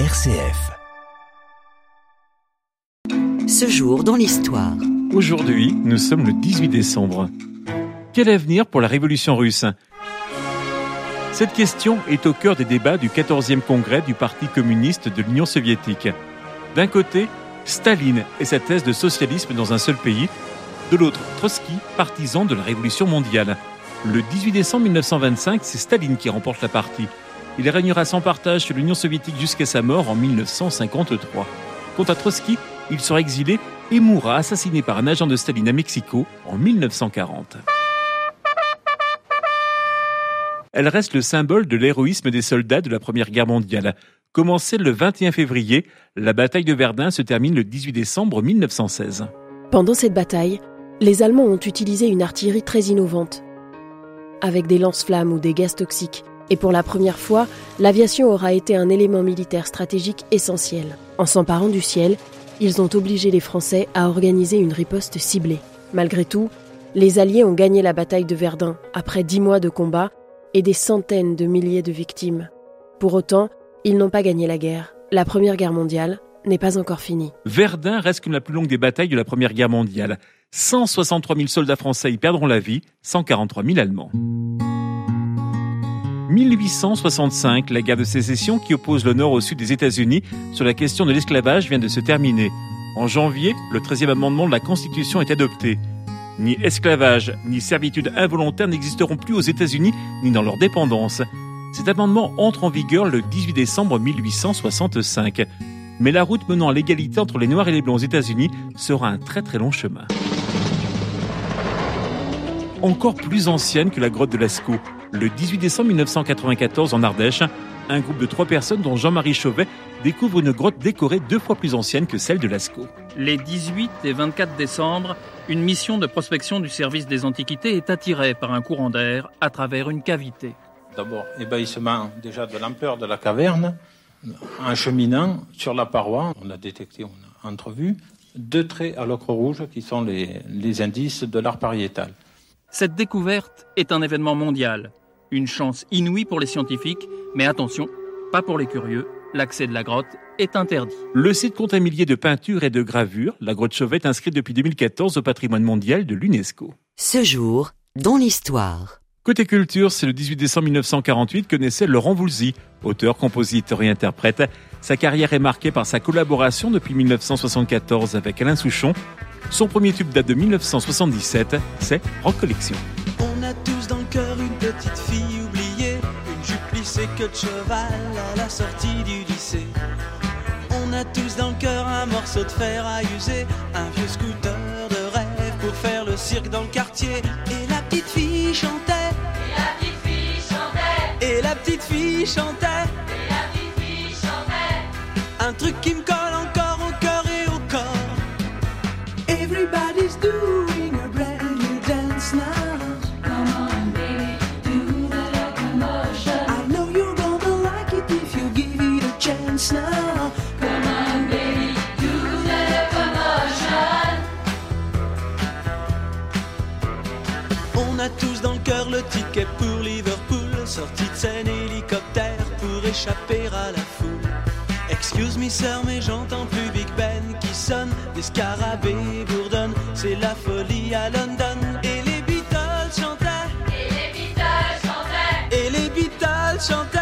RCF. Ce jour dans l'histoire. Aujourd'hui, nous sommes le 18 décembre. Quel avenir pour la révolution russe? Cette question est au cœur des débats du 14e congrès du Parti communiste de l'Union soviétique. D'un côté, Staline et sa thèse de socialisme dans un seul pays, de l'autre, Trotsky, partisan de la révolution mondiale. Le 18 décembre 1925, c'est Staline qui remporte la partie. Il régnera sans partage sur l'Union soviétique jusqu'à sa mort en 1953. Quant à Trotsky, il sera exilé et mourra assassiné par un agent de Staline à Mexico en 1940. Elle reste le symbole de l'héroïsme des soldats de la Première Guerre mondiale. Commencée le 21 février, la bataille de Verdun se termine le 18 décembre 1916. Pendant cette bataille, les Allemands ont utilisé une artillerie très innovante, avec des lance-flammes ou des gaz toxiques. Et pour la première fois, l'aviation aura été un élément militaire stratégique essentiel. En s'emparant du ciel, ils ont obligé les Français à organiser une riposte ciblée. Malgré tout, les Alliés ont gagné la bataille de Verdun après dix mois de combat et des centaines de milliers de victimes. Pour autant, ils n'ont pas gagné la guerre. La Première Guerre mondiale n'est pas encore finie. Verdun reste comme la plus longue des batailles de la Première Guerre mondiale. 163 000 soldats français y perdront la vie, 143 000 Allemands. 1865, la guerre de sécession qui oppose le nord au sud des États-Unis sur la question de l'esclavage vient de se terminer. En janvier, le 13e amendement de la Constitution est adopté. Ni esclavage, ni servitude involontaire n'existeront plus aux États-Unis ni dans leur dépendance. Cet amendement entre en vigueur le 18 décembre 1865. Mais la route menant à l'égalité entre les Noirs et les Blancs aux États-Unis sera un très très long chemin. Encore plus ancienne que la grotte de Lascaux, le 18 décembre 1994 en Ardèche, un groupe de trois personnes dont Jean-Marie Chauvet découvre une grotte décorée deux fois plus ancienne que celle de Lascaux. Les 18 et 24 décembre, une mission de prospection du service des antiquités est attirée par un courant d'air à travers une cavité. D'abord, ébahissement déjà de l'ampleur de la caverne. En cheminant sur la paroi, on a détecté, on a entrevu deux traits à l'ocre rouge qui sont les, les indices de l'art pariétal. Cette découverte est un événement mondial. Une chance inouïe pour les scientifiques, mais attention, pas pour les curieux, l'accès de la grotte est interdit. Le site compte un millier de peintures et de gravures. La grotte Chauvet est inscrite depuis 2014 au patrimoine mondial de l'UNESCO. Ce jour, dans l'histoire. Côté culture, c'est le 18 décembre 1948 que naissait Laurent Voulzy, auteur, compositeur et interprète. Sa carrière est marquée par sa collaboration depuis 1974 avec Alain Souchon. Son premier tube date de 1977, c'est Rock Collection. On a tous dans le cœur une petite fille que de cheval à la sortie du lycée. On a tous dans le cœur un morceau de fer à user, un vieux scooter de rêve pour faire le cirque dans le quartier. Et la petite fille chantait. Et la petite fille chantait. Et la petite fille chantait. Et la petite fille chantait. Un truc qui me a tous dans le cœur le ticket pour Liverpool, sortie de scène hélicoptère pour échapper à la foule. Excuse me sir, mais j'entends plus Big Ben qui sonne, des scarabées bourdonnent, c'est la folie à London. Et les Beatles chantaient, Et les Beatles chantaient. et les Beatles chantaient,